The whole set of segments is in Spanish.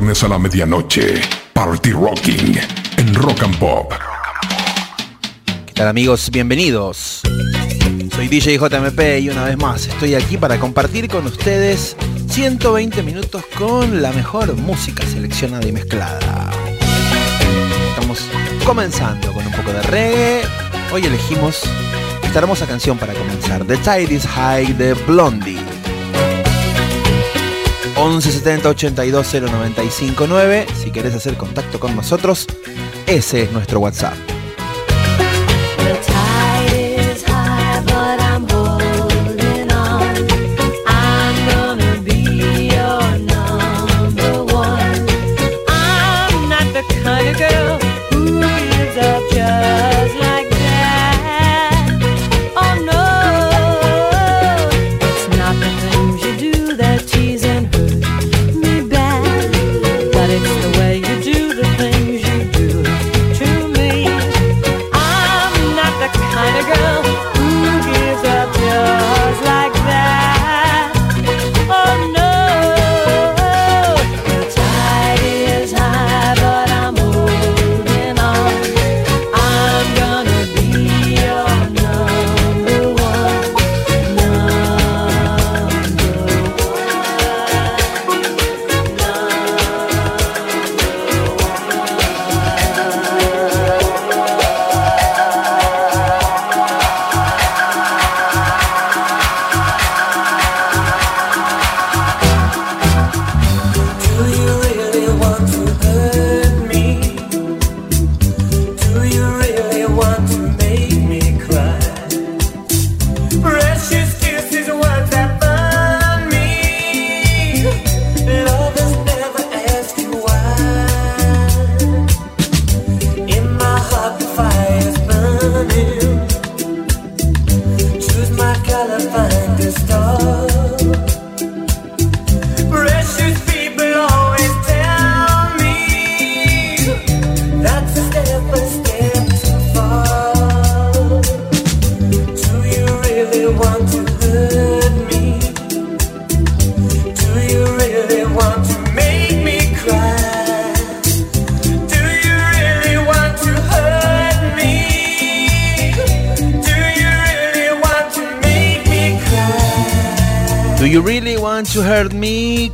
Viernes a la medianoche. Party Rocking en Rock and Pop. ¿Qué tal amigos? Bienvenidos. Soy DJ JMP y una vez más estoy aquí para compartir con ustedes 120 minutos con la mejor música seleccionada y mezclada. Estamos comenzando con un poco de reggae. Hoy elegimos esta hermosa canción para comenzar, The Tide is High de Blondie. 11 70 82 095 9. Si querés hacer contacto con nosotros, ese es nuestro WhatsApp.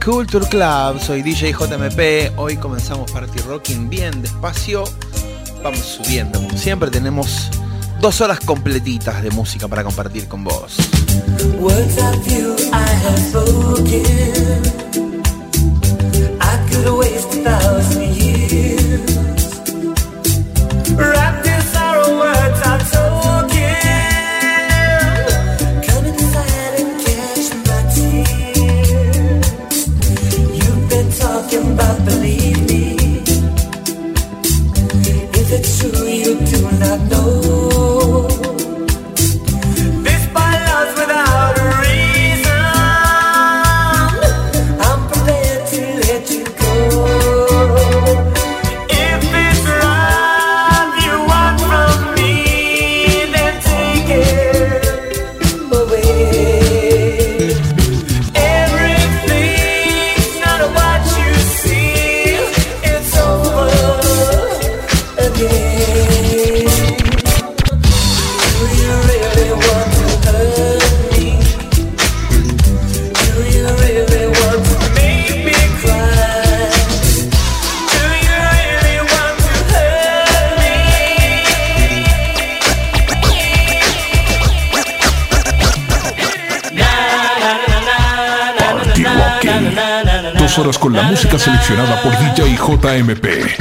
Culture Club, soy DJ JMP, hoy comenzamos Party Rocking bien despacio, vamos subiendo, como siempre tenemos dos horas completitas de música para compartir con vos. Seleccionada por DJ JMP.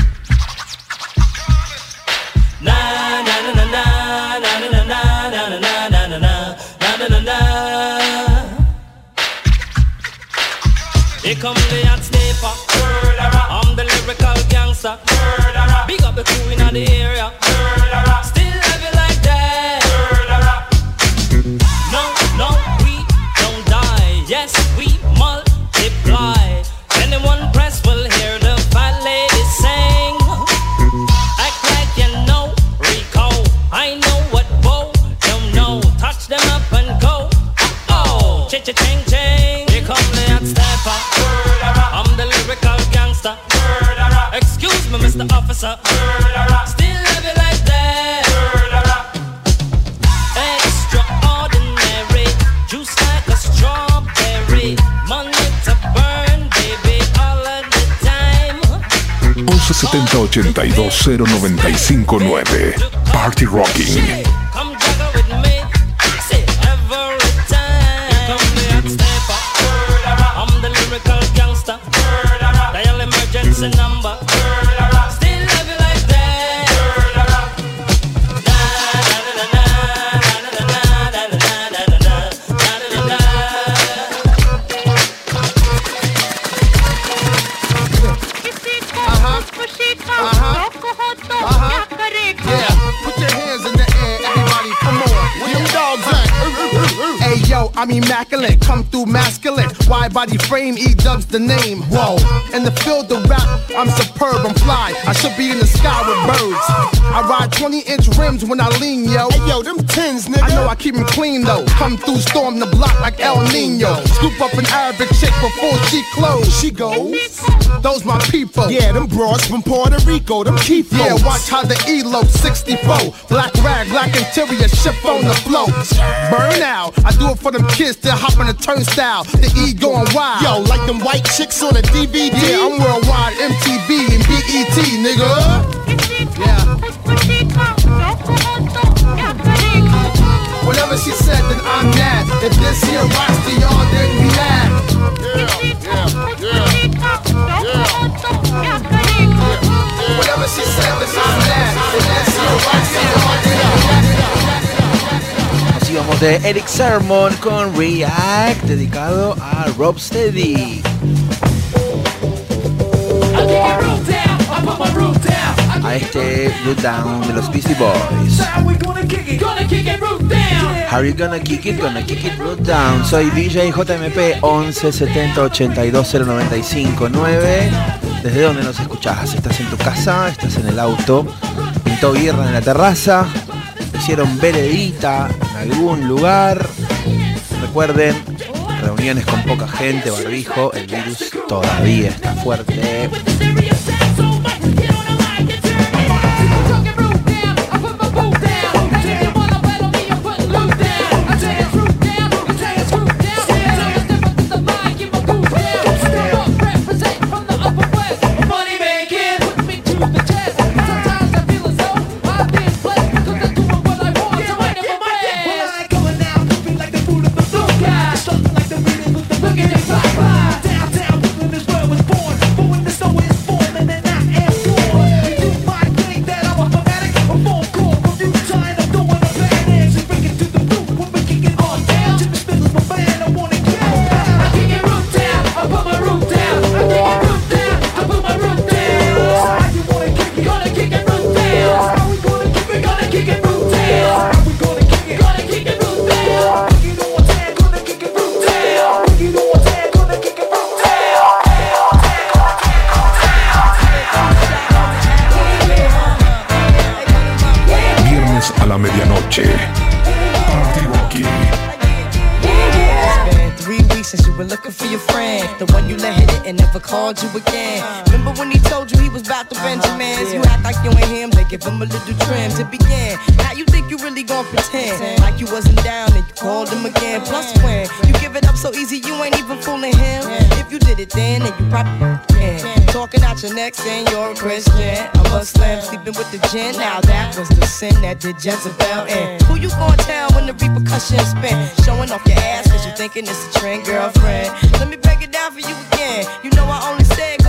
Body frame, E dubs the name. Whoa, in the field of rap, I'm superb, I'm fly. I should be in the sky with birds. I ride 20 inch rims when I lean, yo. Hey yo, them tins, nigga. I know I keep 'em clean though. Come through, storm the block like El Nino. Scoop up an Arabic chick before she close. She goes. Those my people. Yeah, them broads from Puerto Rico, them keep Yeah, watch how the ELO 64. Black rag, black interior, ship on the float. Burn out. I do it for them kids that hop on the turnstile. The E going wild. Yo, like them white chicks on a DVD. Yeah, I'm worldwide, MTV and BET, nigga. Yeah. Whatever she said, then I'm mad. If this here rocks to y'all, then we mad. Whatever she said, then I'm mad. If this here rocks to y'all, then we mad. Íbamos de Eric Sermon con React, dedicado a Rob Steady. A este Root Down de los Beastie Boys. How you gonna kick it? Gonna kick it root down. Soy DJ JMP 11 70 82 095 9. ¿Desde dónde nos escuchás? ¿Estás en tu casa? ¿Estás en el auto? ¿Pintó birra en la terraza? ¿Hicieron veredita algún lugar? Recuerden, reuniones con poca gente, barbijo, el virus todavía está fuerte. You ain't him, they give him a little trim to begin. Now you think you really gon' pretend like you wasn't down and you called him again. Plus when you give it up so easy, you ain't even fooling him. If you did it then, then you probably can. Talking out your neck saying you're a Christian. I'm a Muslim sleeping with the gin. Now that was the sin that did Jezebel in. Who you gonna tell when the repercussions spin? Showing off your ass cause you thinking it's a trend, girlfriend. Let me break it down for you again. You know I only said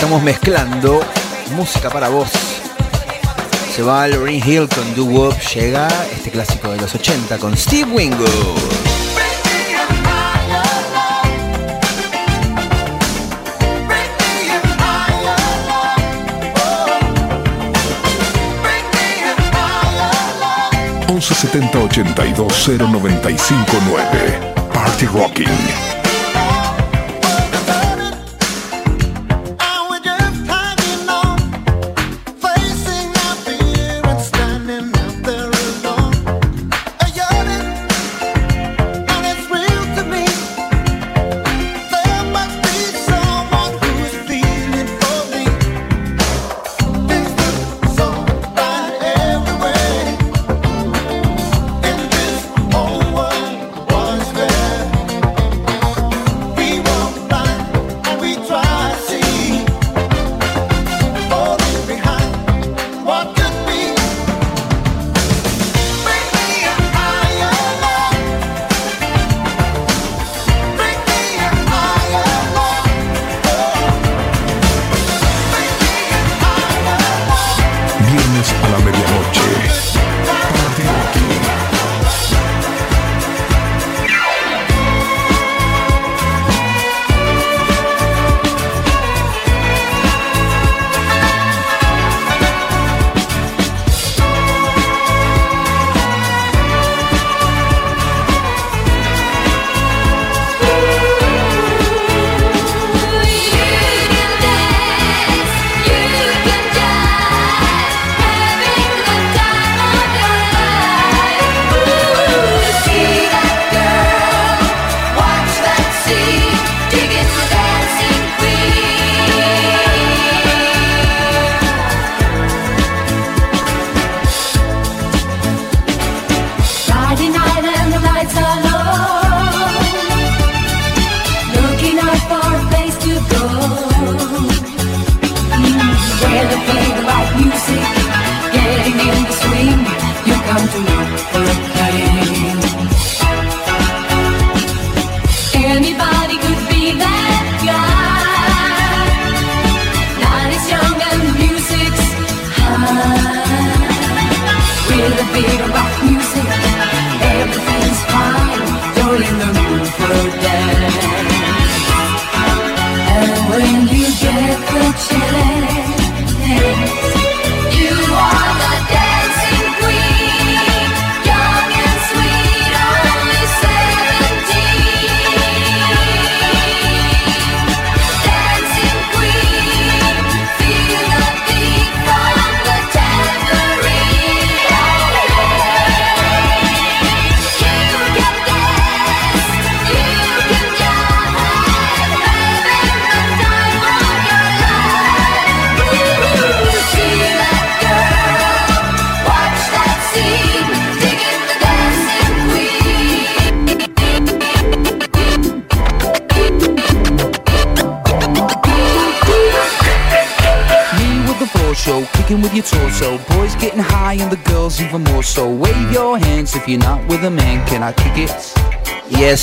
Estamos mezclando música para vos. Se va Lorraine Hill con Do Wop, llega este clásico de los 80 con Steve Wingo. 1170 82 0959 Party Rocking.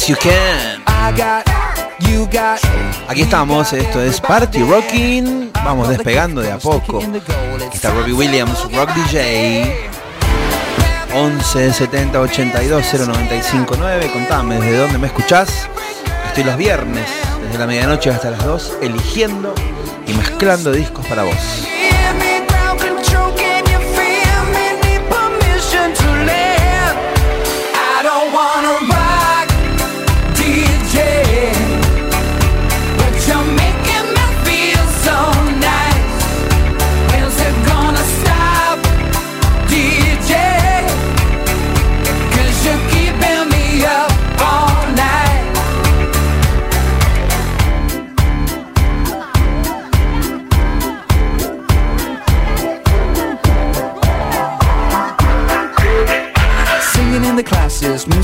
Yes, you can. I got, you got. Aquí estamos, esto es Party Rocking. Vamos despegando de a poco. Aquí está Robbie Williams, Rock DJ. 11 70 82 095 9. Contame desde dónde me escuchás. Estoy los viernes, desde la medianoche hasta las 2, eligiendo y mezclando discos para vos.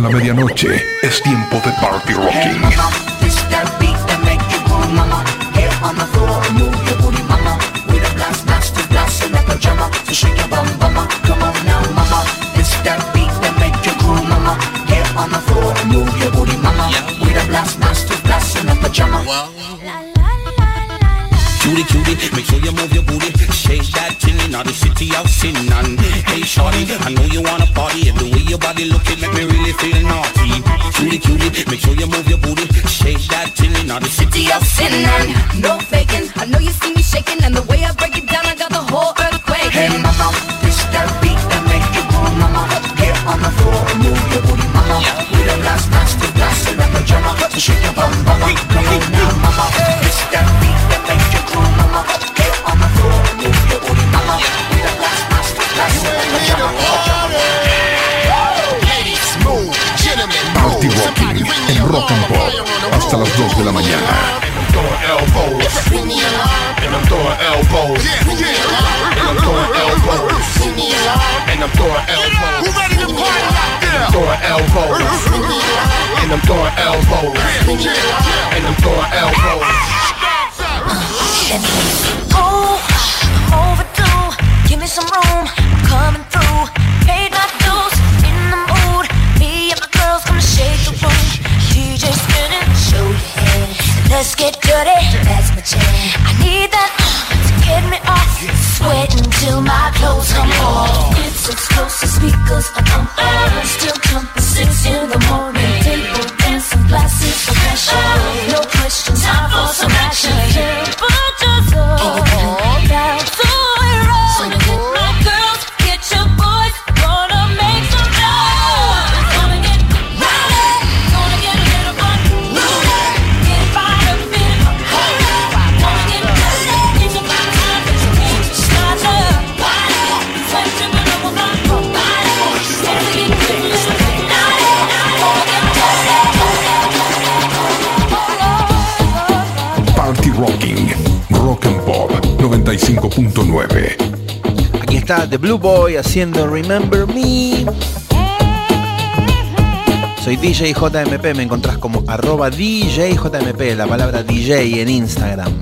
la medianoche. Es tiempo Rocking. Rock and Pop 95.9. Aquí está The Blue Boy haciendo Remember Me. Soy DJ JMP, me encontrás como arroba DJJMP, la palabra DJ en Instagram.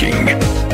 Viking.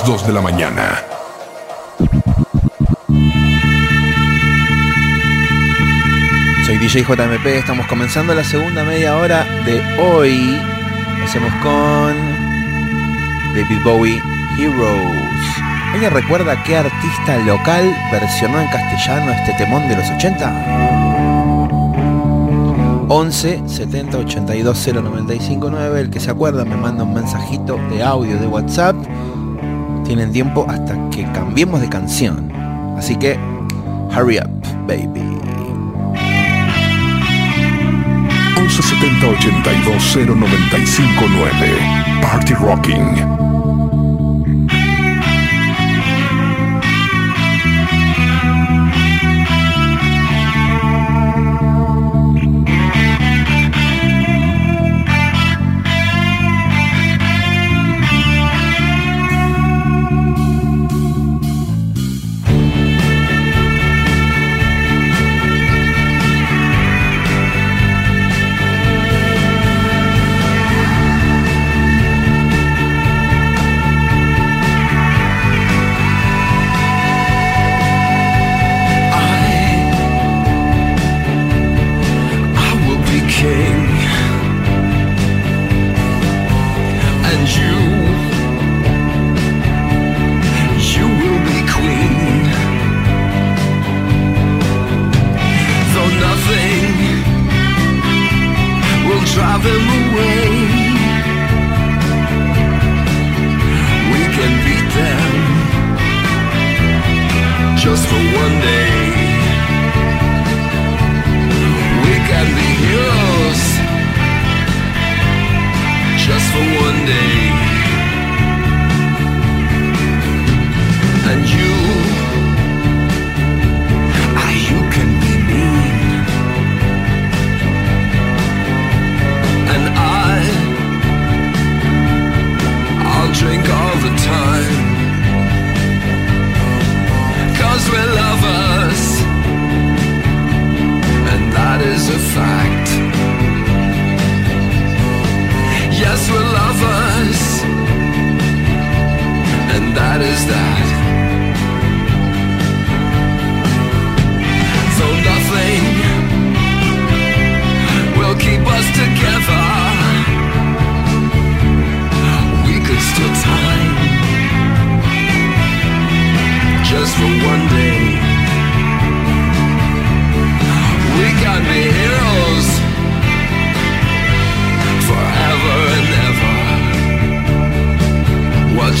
las 2 de la mañana. Soy DJ JMP, estamos comenzando la segunda media hora de hoy. Hacemos con David Bowie Heroes. ¿Ella recuerda qué artista local versionó en castellano este temón de los 80? 11 70 82 095 9, el que se acuerda me manda un mensajito de audio de WhatsApp tienen tiempo hasta que cambiemos de canción. Así que, hurry up, baby. 1170 82095 9 Party Rocking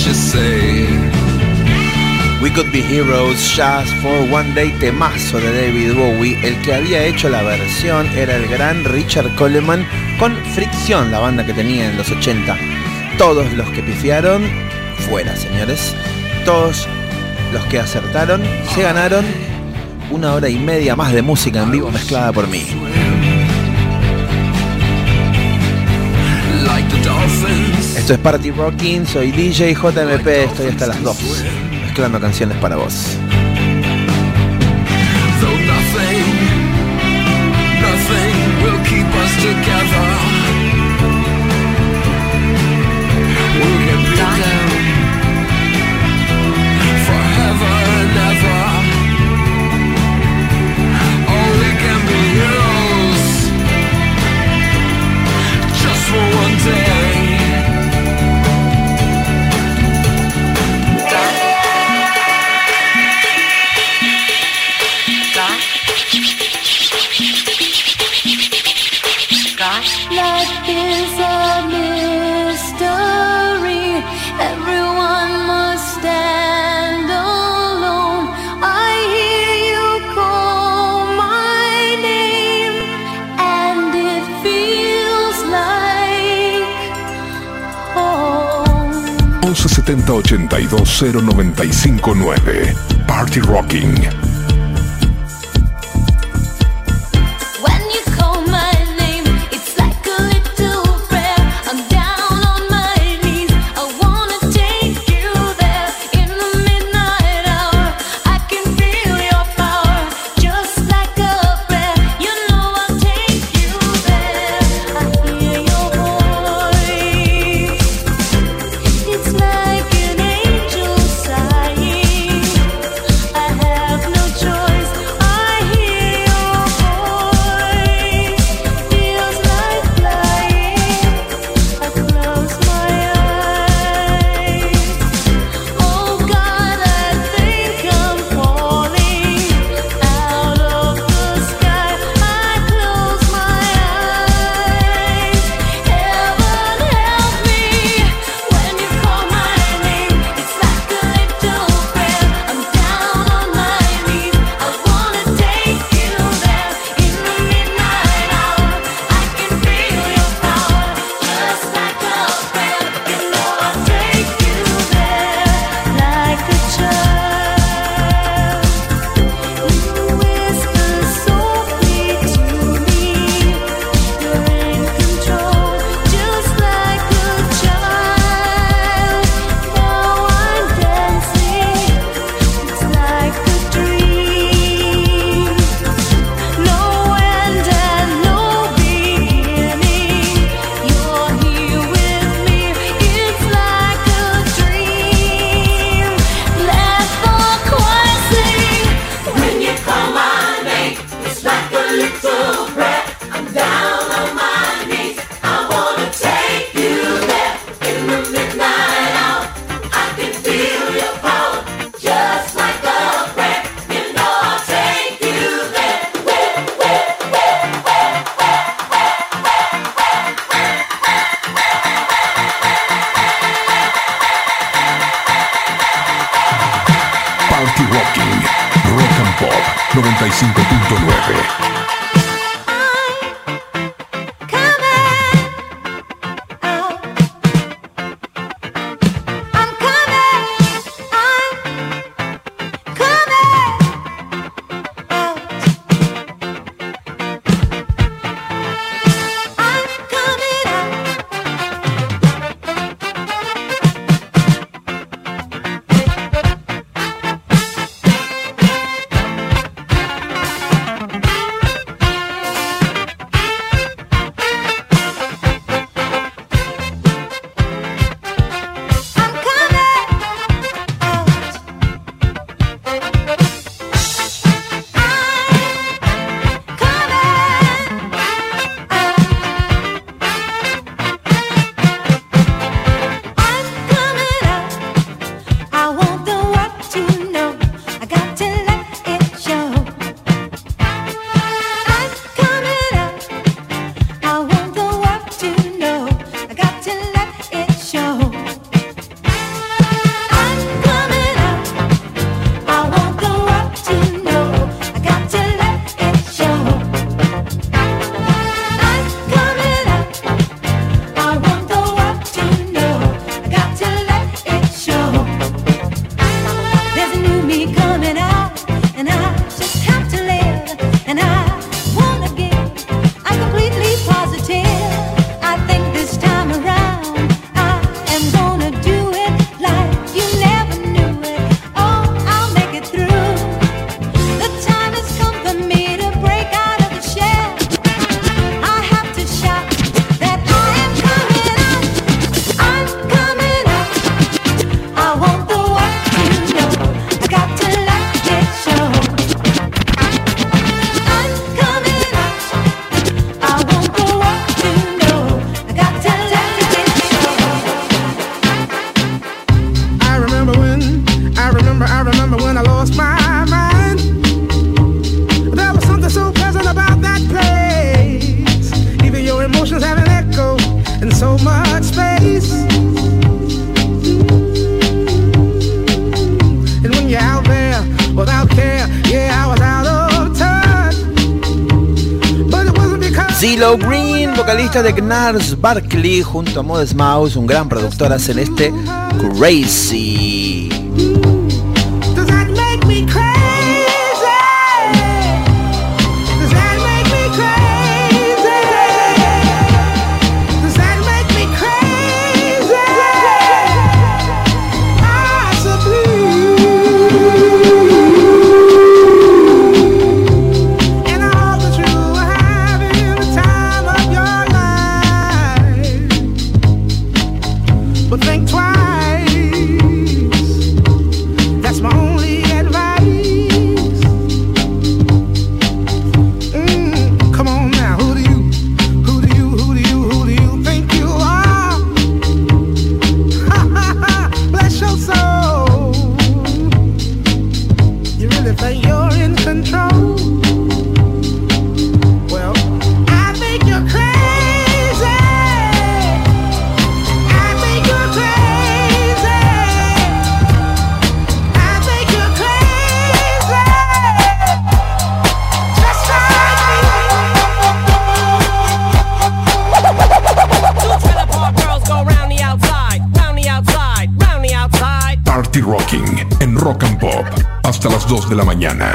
you say? We Could Be Heroes Just for One Day temazo de David Bowie. El que había hecho la versión era el gran Richard Coleman con Fricción, la banda que tenía en los 80. Todos los que pifiaron, fuera señores. Todos los que acertaron, se ganaron una hora y media más de música en vivo mezclada por mí. Like the dolphins. Esto es Party Rocking, soy DJ JMP, estoy hasta las 2 mezclando canciones para vos. 82 0959 Party Rocking. de Gnars Barkley junto a Modest Mouse, un gran productor, hacen este Crazy. 2 de la mañana.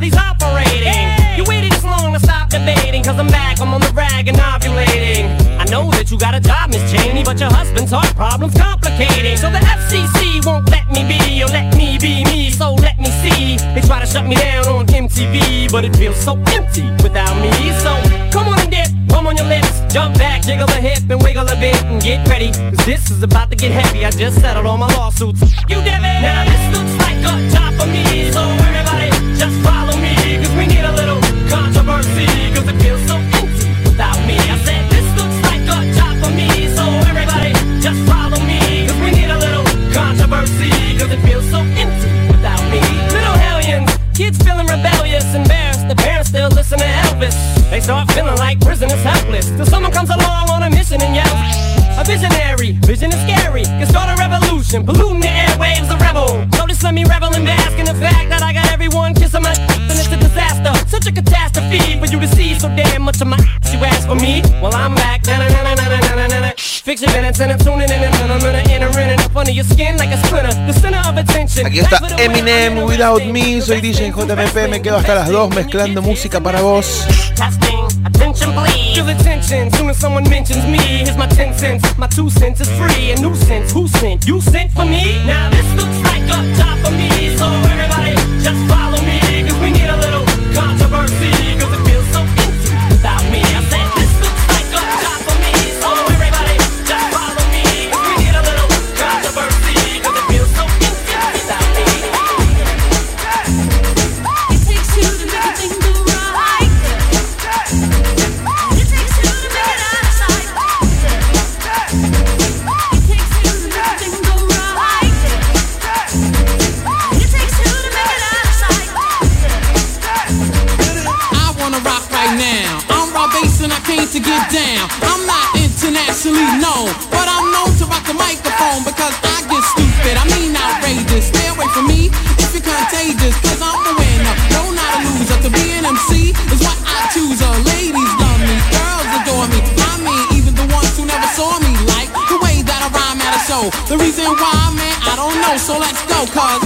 while he's operating. You waited this long to stop debating, cause I'm back, I'm on the rag and ovulating. I know that you got a job, Miss Cheney, but your husband's heart problem's complicating. So the FCC won't let me be, or let me be me, so let me see. They try to shut me down on MTV, but it feels so empty without me. So come on and dip, come on your lips, jump back, jiggle a hip and wiggle a bit and get ready. Cause this is about to get heavy, I just settled all my lawsuits. You you to see so damn much of my ass. You ask for me? Well, I'm back. Na-na-na-na-na-na-na-na. Fix your minutes and I'm tuning in and I'm gonna enter in up under your skin like a splinter. The center of attention. Aquí está Eminem, Without Me, soy DJ JMP, me quedo hasta las 2 mezclando música para vos. Attention please. Feel attention, soon as someone mentions me. Here's my 10 cents, my 2 cents is free. A nuisance, who sent? You sent for me? Now this looks like a job for me. So everybody, just follow me. Cause we need a little controversy.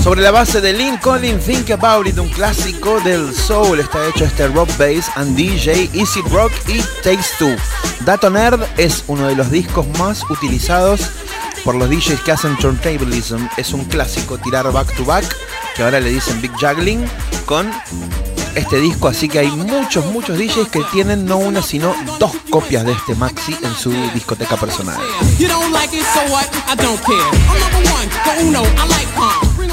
Sobre la base de Lynn Collin, Think About It, un clásico del soul, está hecho este rock bass and DJ Easy Rock y Takes Two. Dato Nerd es uno de los discos más utilizados por los DJs que hacen turntablism. Es un clásico tirar back to back, que ahora le dicen big juggling, con este disco. Así que hay muchos, muchos DJs que tienen no una, sino dos copias de este maxi en su discoteca personal.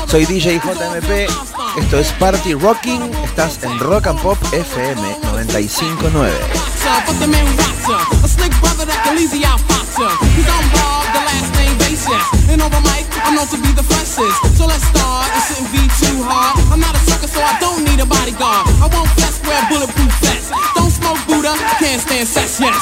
Soy DJ JMP, esto es Party Rocking, estás en Rock and Pop FM 959. Roxa, but the man Roxa. A slick brother that can easy out Foxa. Cause I'm Bob, the last name Basis. And over mic, I'm known to be the freshest. So let's start, it shouldn't be too hard. I'm not a sucker, so I don't need a bodyguard. I won't flex, wear bulletproof vests. Don't smoke Buddha, can't stand sex, yes.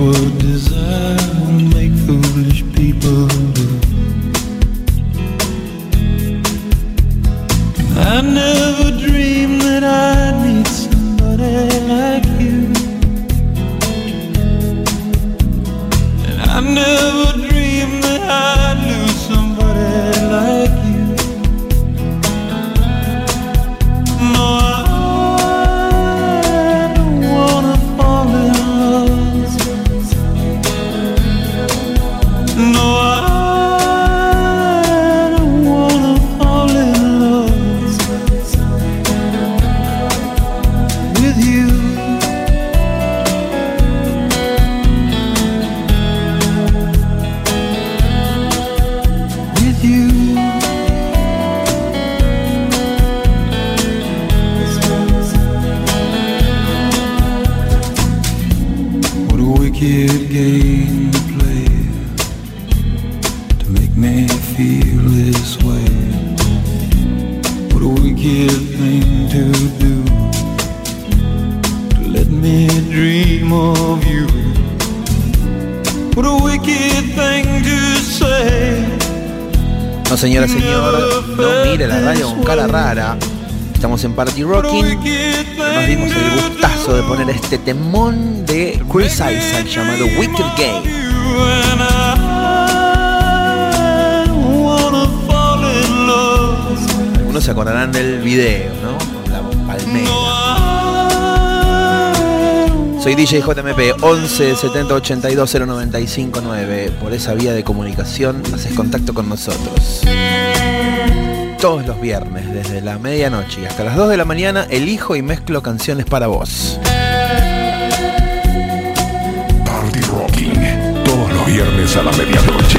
What desire will make foolish. llamado Wicked Game. Algunos se acordarán del video, ¿no? Con la palmera. Soy DJ JMP 11 70 82 095 Por esa vía de comunicación haces contacto con nosotros. Todos los viernes, desde la medianoche y hasta las 2 de la mañana, elijo y mezclo canciones para vos. a la medianoche.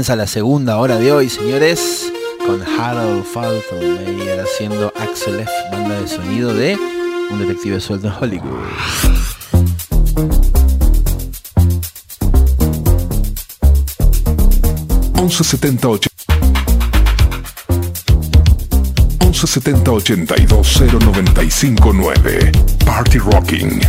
Comienza la segunda hora de hoy, señores, con Harold Falton haciendo Axel F, banda de sonido de un detective suelto en Hollywood. 1178 1170 82 095 9 Party Rocking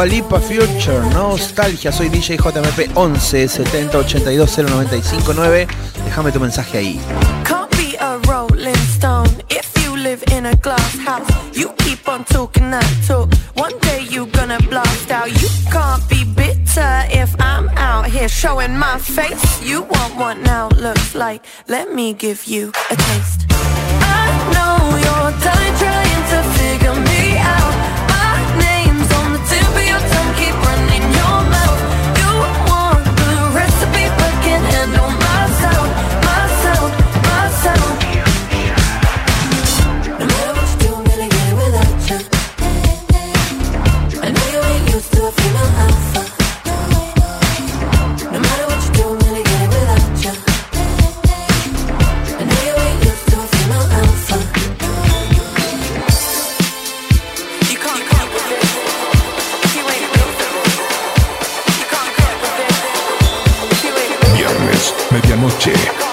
cantante, Dua Lipa Future, Nostalgia. Soy DJ JMP 11 70 82 095 9. Déjame tu mensaje ahí. Can't be a rolling stone if you live in a glass house. You keep on talking that talk. One day you gonna blast out. You can't be bitter if I'm out here showing my face. You want what now looks like. Let me give you a taste. I know you're done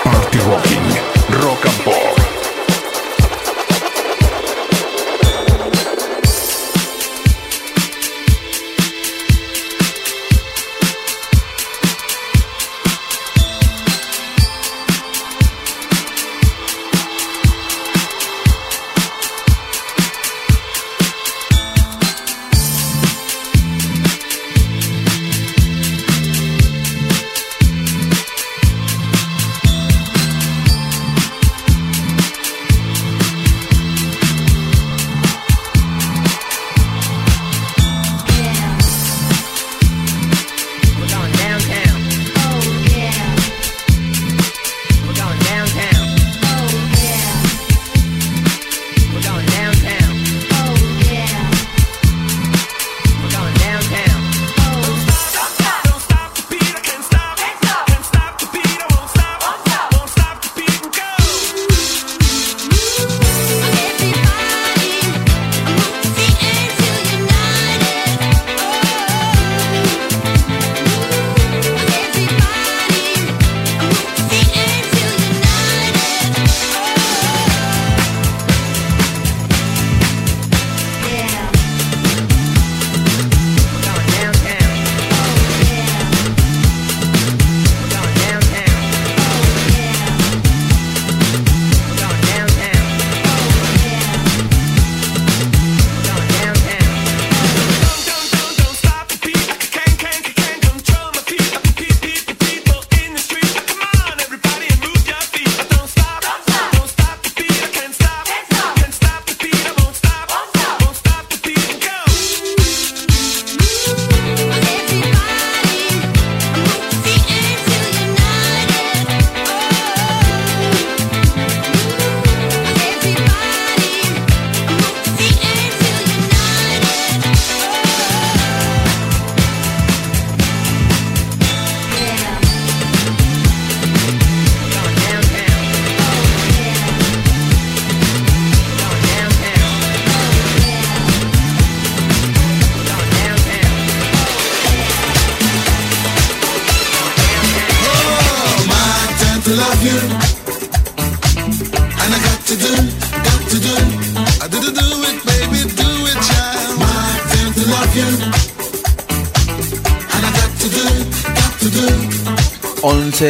Party Rocking, Rock and Pop.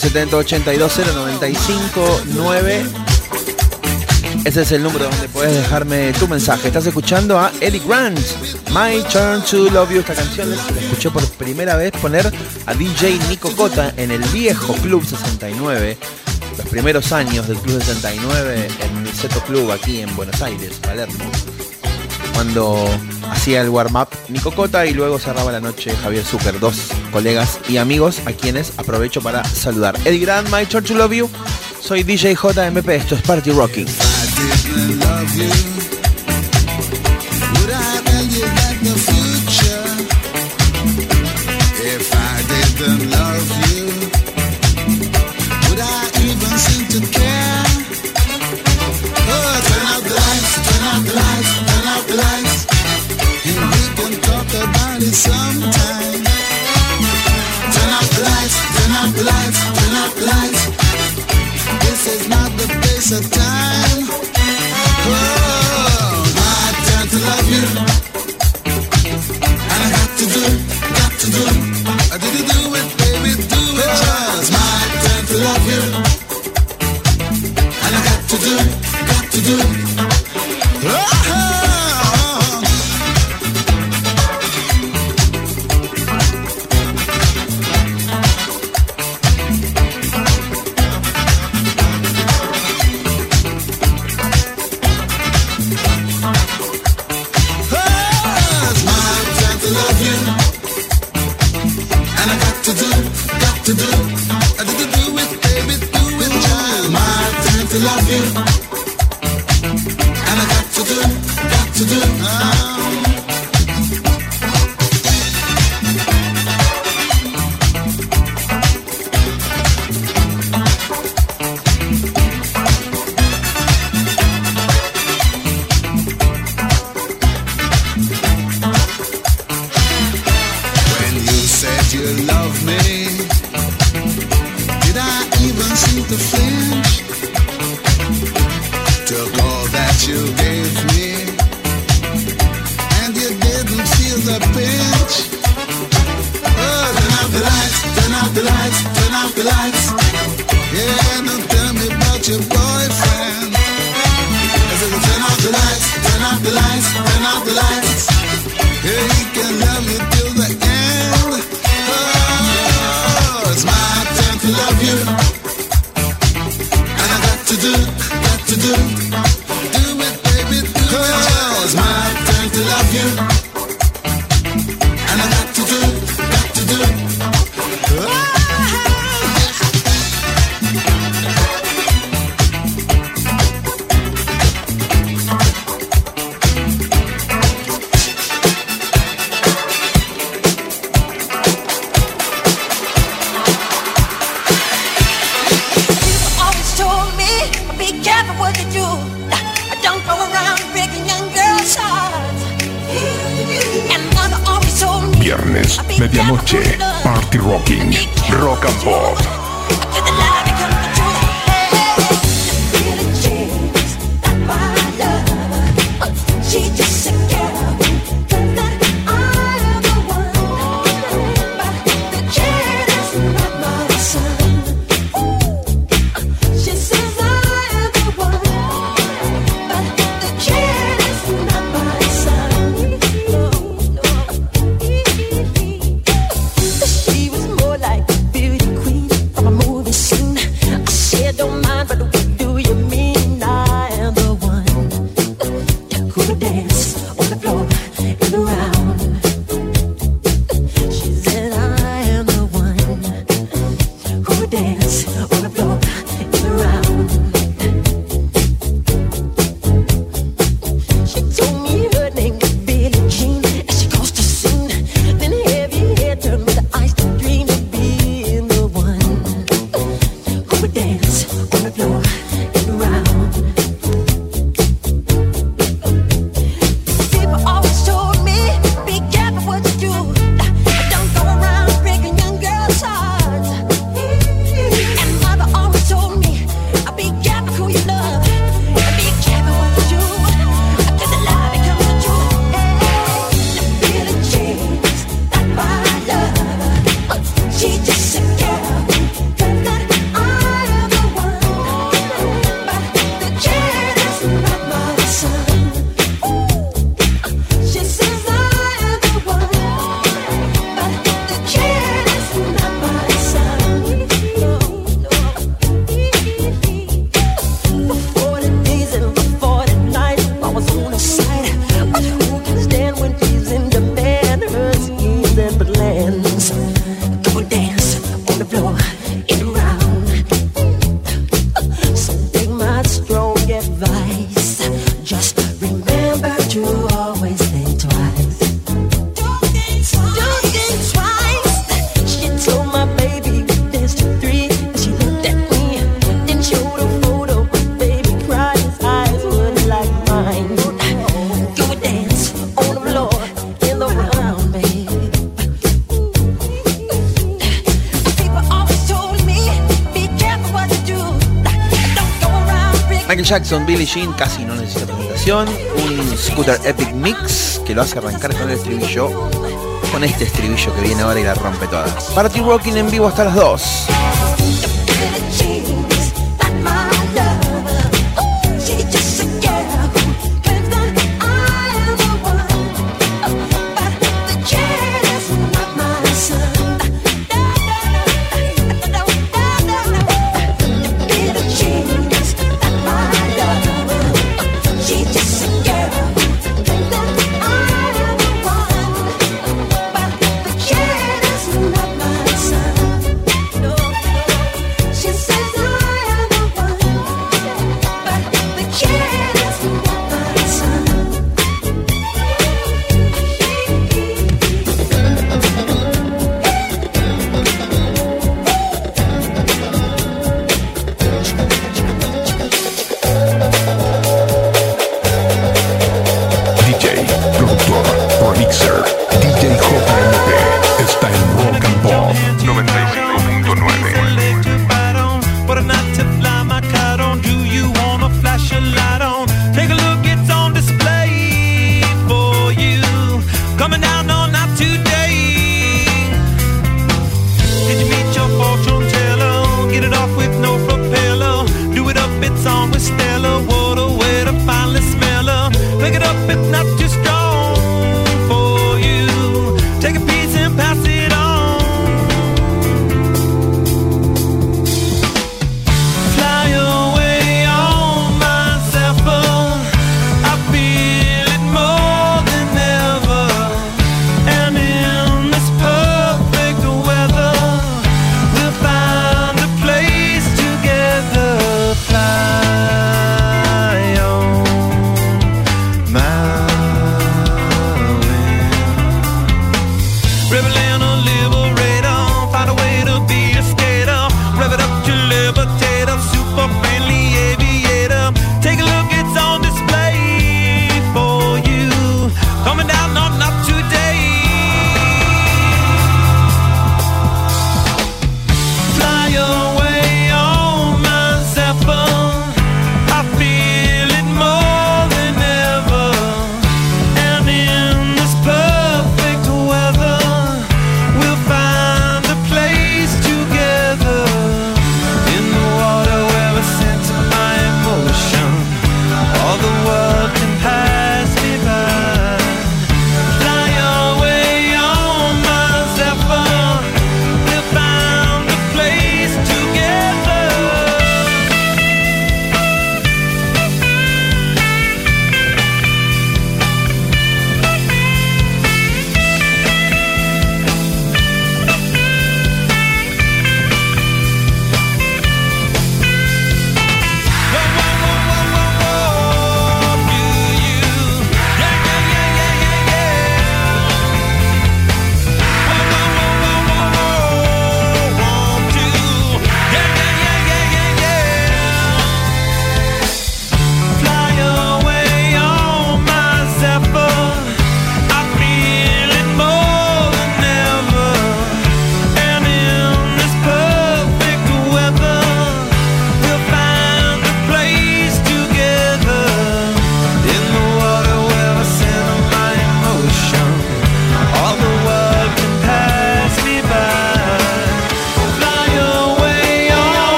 11 70 82 095 9 Ese es el número donde puedes dejarme tu mensaje. Estás escuchando a Eddie Grant, My Turn to Love You. Esta canción la escuché por primera vez poner a DJ Nico Cota en el viejo Club 69. Los primeros años del Club 69 en el Seto Club aquí en Buenos Aires, Palermo. Cuando hacía el warm-up Nico Cota y luego cerraba la noche Javier Zucker, dos colegas y amigos a quienes aprovecho para saludar. Eddie Grant, My to Love You. Soy DJ JMP, esto es Party Rocking. Jackson, Billie Jean, casi no necesita presentación. Un Scooter Epic Mix que lo hace arrancar con el estribillo. Con este estribillo que viene ahora y la rompe toda. Party Rocking en vivo hasta las 2.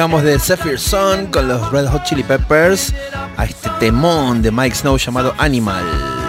Veníamos de Zephyr Sun con los Red Hot Chili Peppers a este temón de Mike Snow llamado Animal.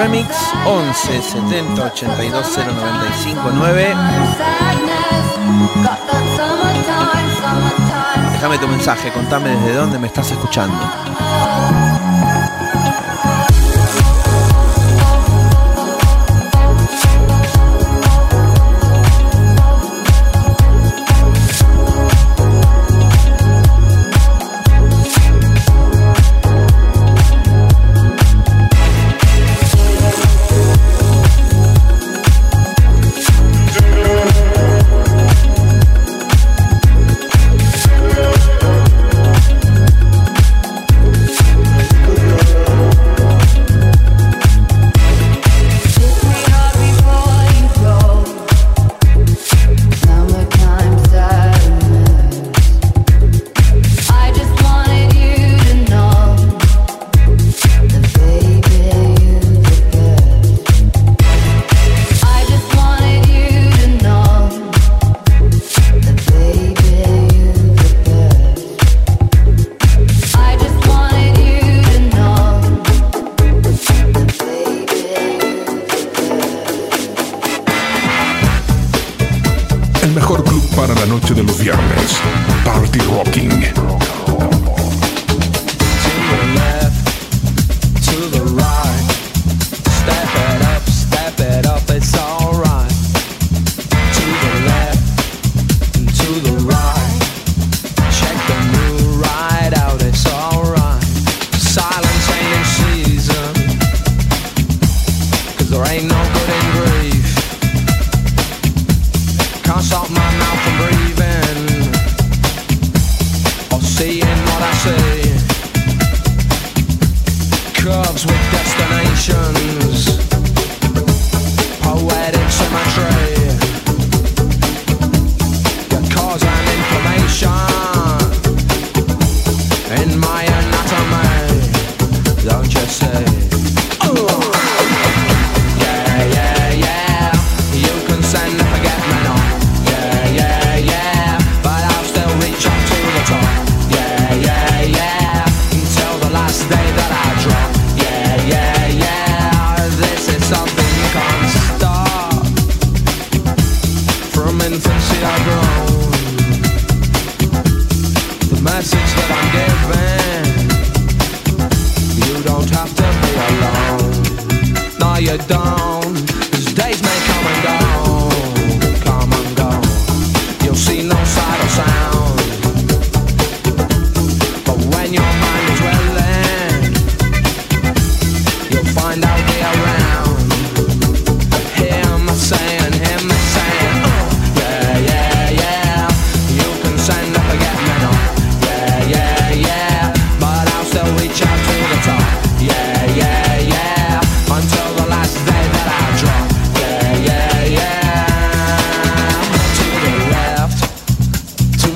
Remix 11 70 82 095 9. Déjame tu mensaje, contame desde dónde me estás escuchando.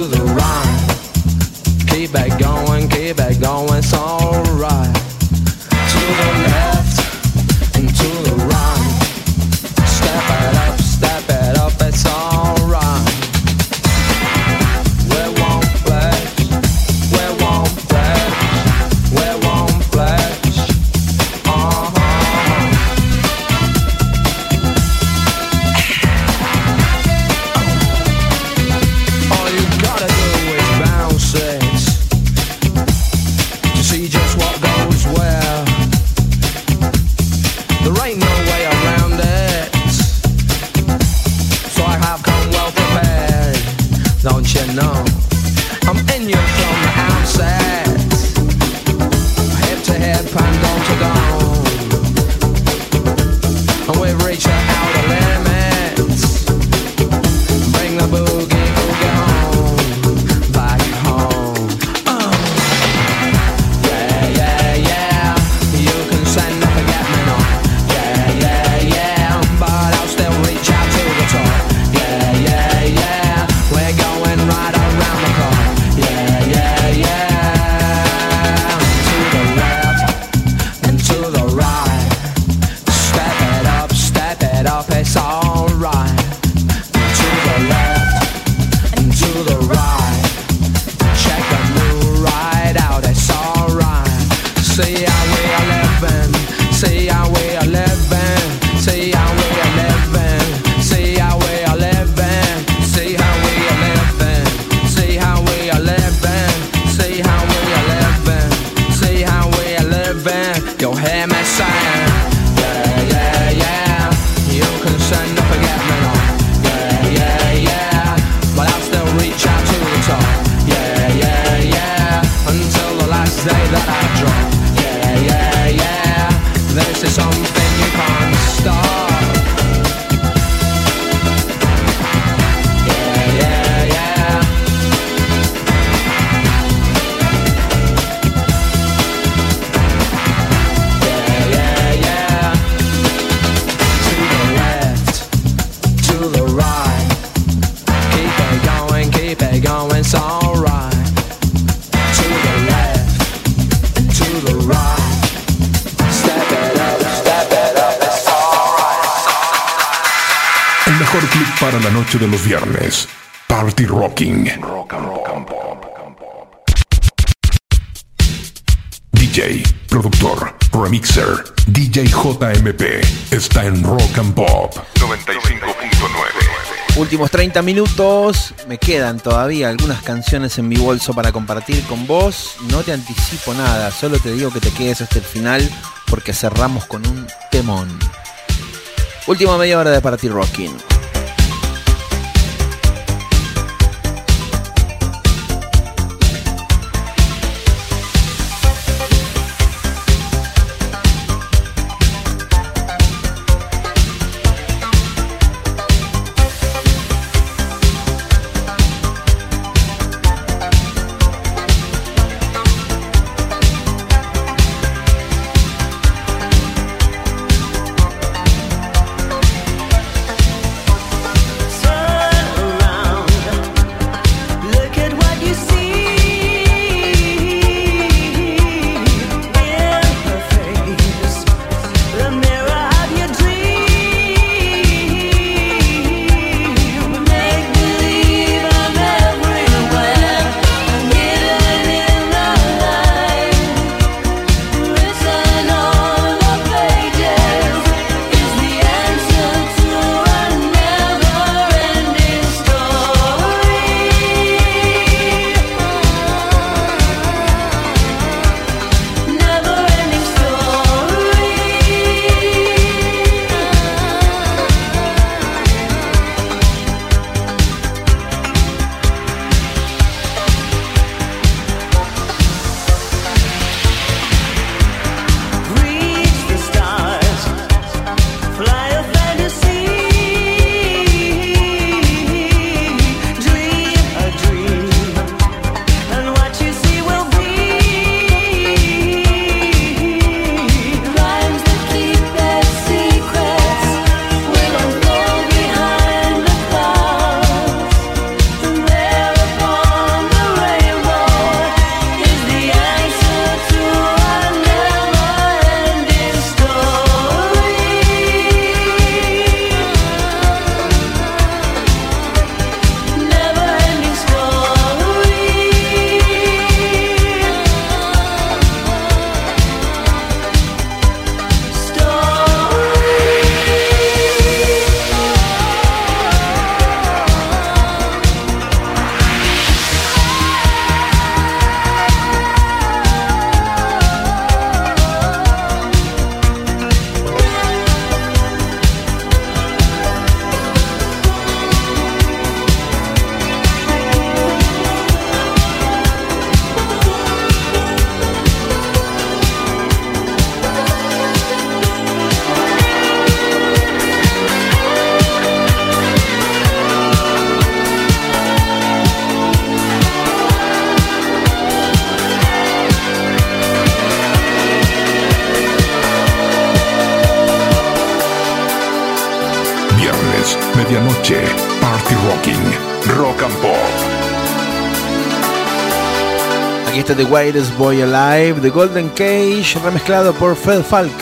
the right. Keep it going, keep it going, it's alright. De los viernes. Party Rocking. DJ, productor, remixer, DJ JMP. Está en Rock and Pop 95.9. Últimos 30 minutos, me quedan todavía algunas canciones en mi bolso para compartir con vos. No te anticipo nada, solo te digo que te quedes hasta el final porque cerramos con un temón. Última media hora de Party Rocking. Está The Whitest Boy Alive, The Golden Cage, remezclado por Fred Falk.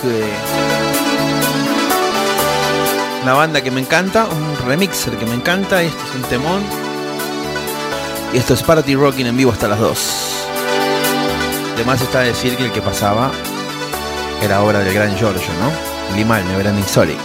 Una banda que me encanta, un remixer que me encanta, este es un temón. Y esto es Party Rocking en vivo hasta las 2. Además está decir que el que pasaba era obra del gran Giorgio, ¿no? Limal, Neverending Soli.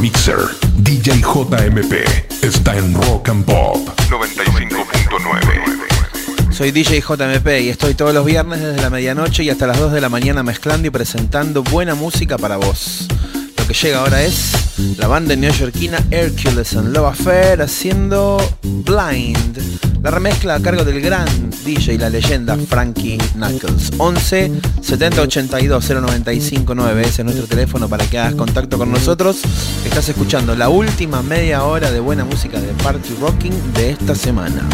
Remixer, DJ JMP. Está en Rock and Pop 95.9. Soy DJ JMP y estoy todos los viernes desde la medianoche y hasta las 2 de la mañana mezclando y presentando buena música para vos. Que llega ahora es la banda neoyorquina Hercules and Love Affair haciendo Blind. La remezcla a cargo del gran DJ y la leyenda Frankie Knuckles. 11 70 82 095 9 ese es nuestro teléfono para que hagas contacto con nosotros. Estás escuchando la última media hora de buena música de Party Rocking de esta semana.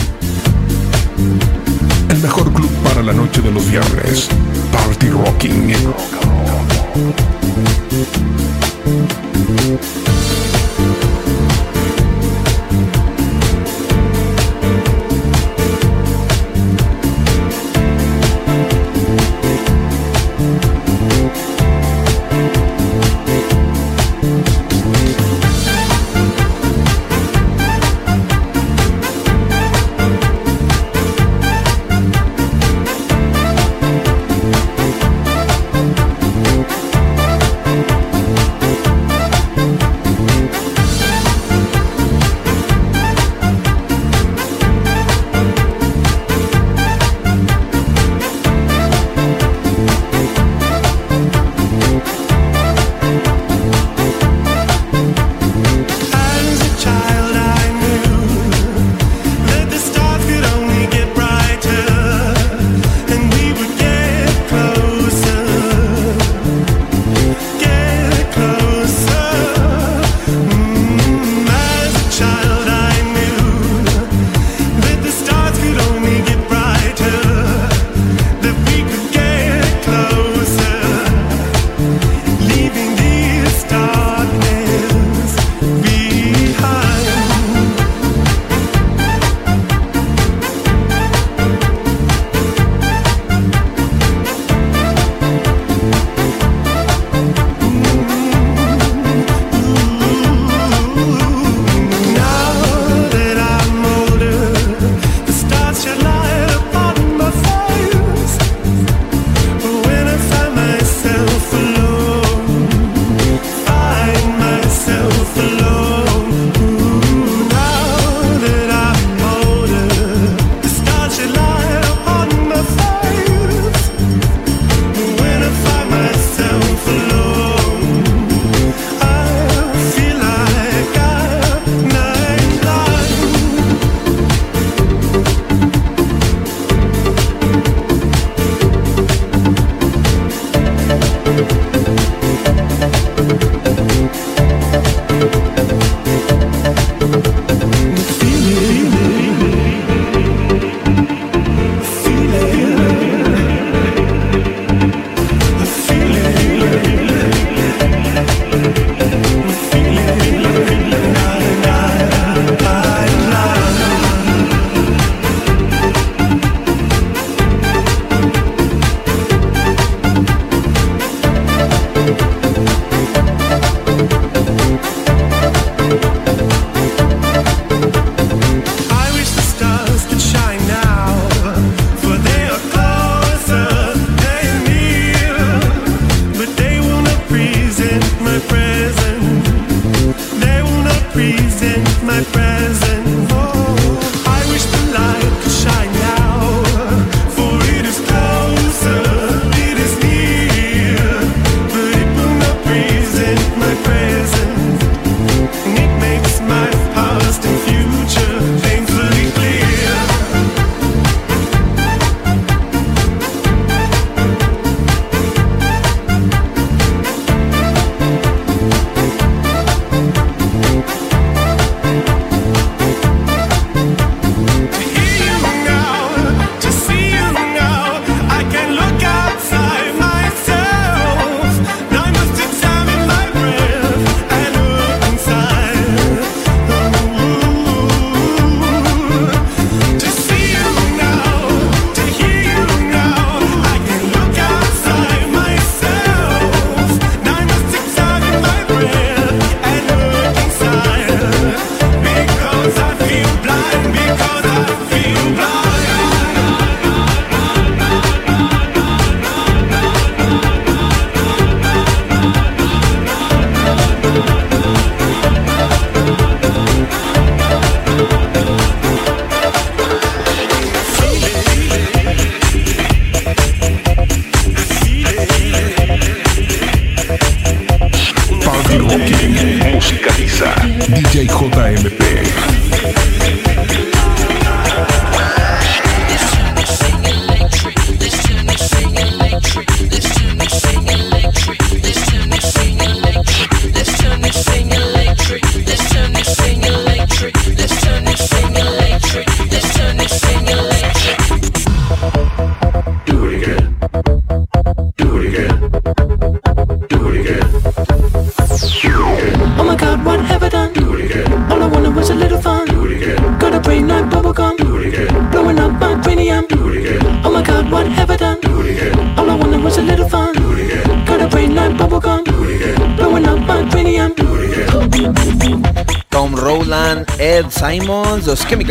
El mejor club para la noche de los viernes. Party Rocking. Thank you.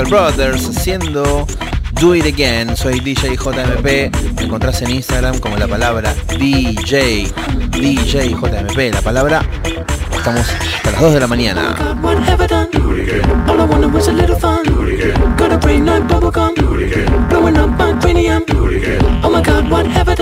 Brothers haciendo Do It Again. Soy DJ JMP. Me encontrás en Instagram como la palabra DJ. DJ JMP. La palabra. Estamos hasta las 2 de la mañana. Oh my God,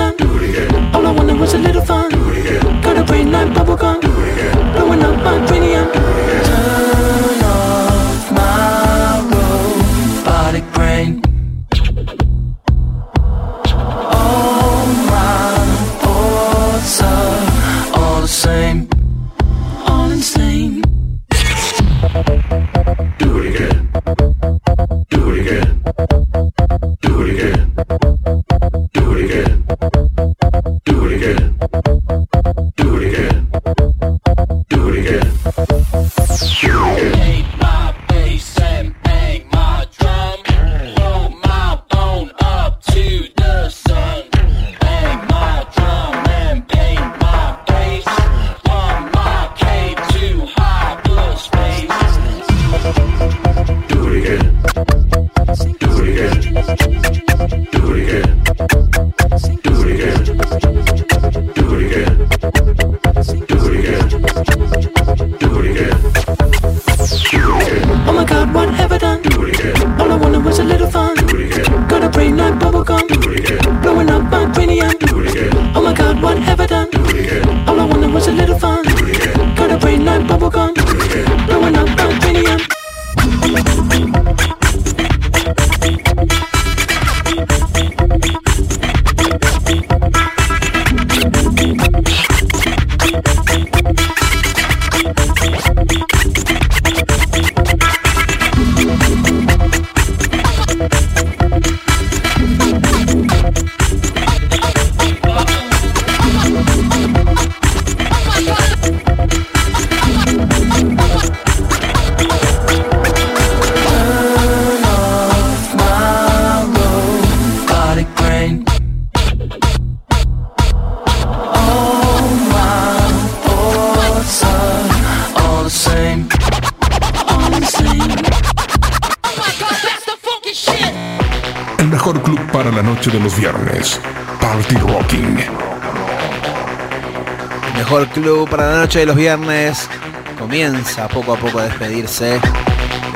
de los viernes comienza poco a poco a despedirse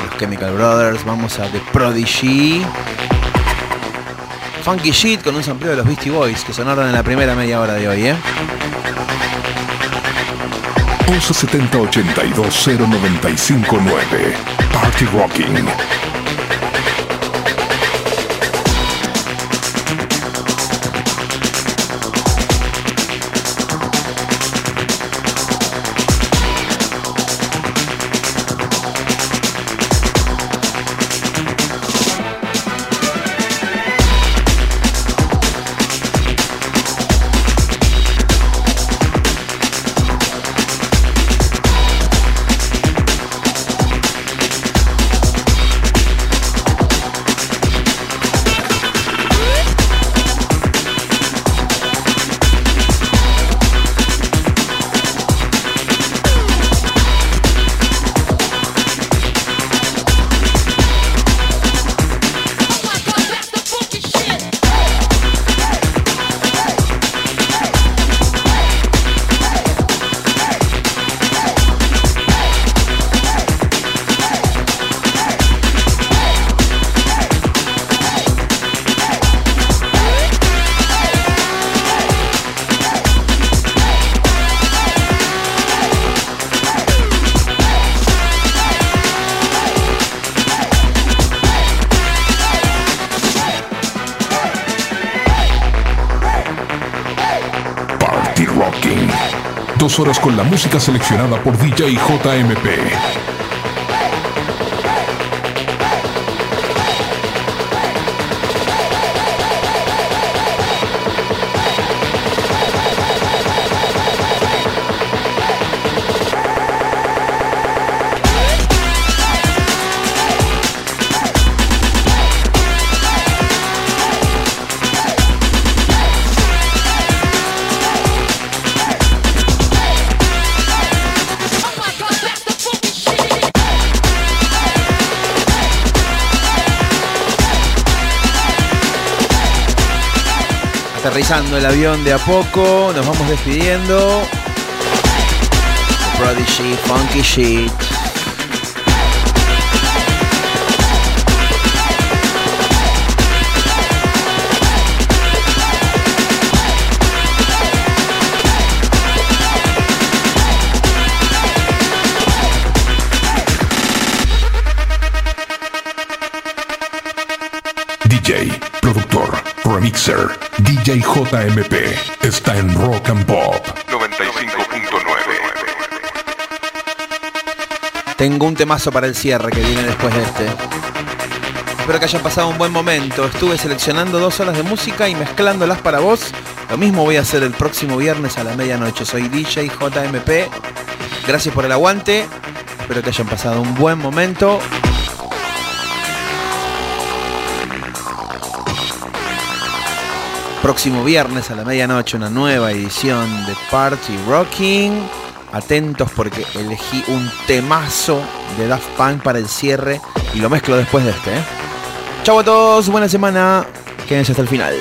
los Chemical Brothers. Vamos a The Prodigy. Funky Shit con un sampleo de los Beastie Boys que sonaron en la primera media hora de hoy, ¿eh? Party Rocking con la música seleccionada por DJ JMP. Aterrizando el avión de a poco, nos vamos despidiendo. Prodigy, Funky Shit. Remixer, DJ JMP. Está en Rock and Pop 95.9. Tengo un temazo para el cierre que viene después de este. Espero que hayan pasado un buen momento. Estuve seleccionando dos horas de música y mezclándolas para vos. Lo mismo voy a hacer el próximo viernes a la medianoche. Soy DJ JMP. Gracias por el aguante. Espero que hayan pasado un buen momento. Próximo viernes a la medianoche una nueva edición de Party Rocking. Atentos porque elegí un temazo de Daft Punk para el cierre y lo mezclo después de este. ¿eh? Chau a todos, buena semana. Quédense hasta el final.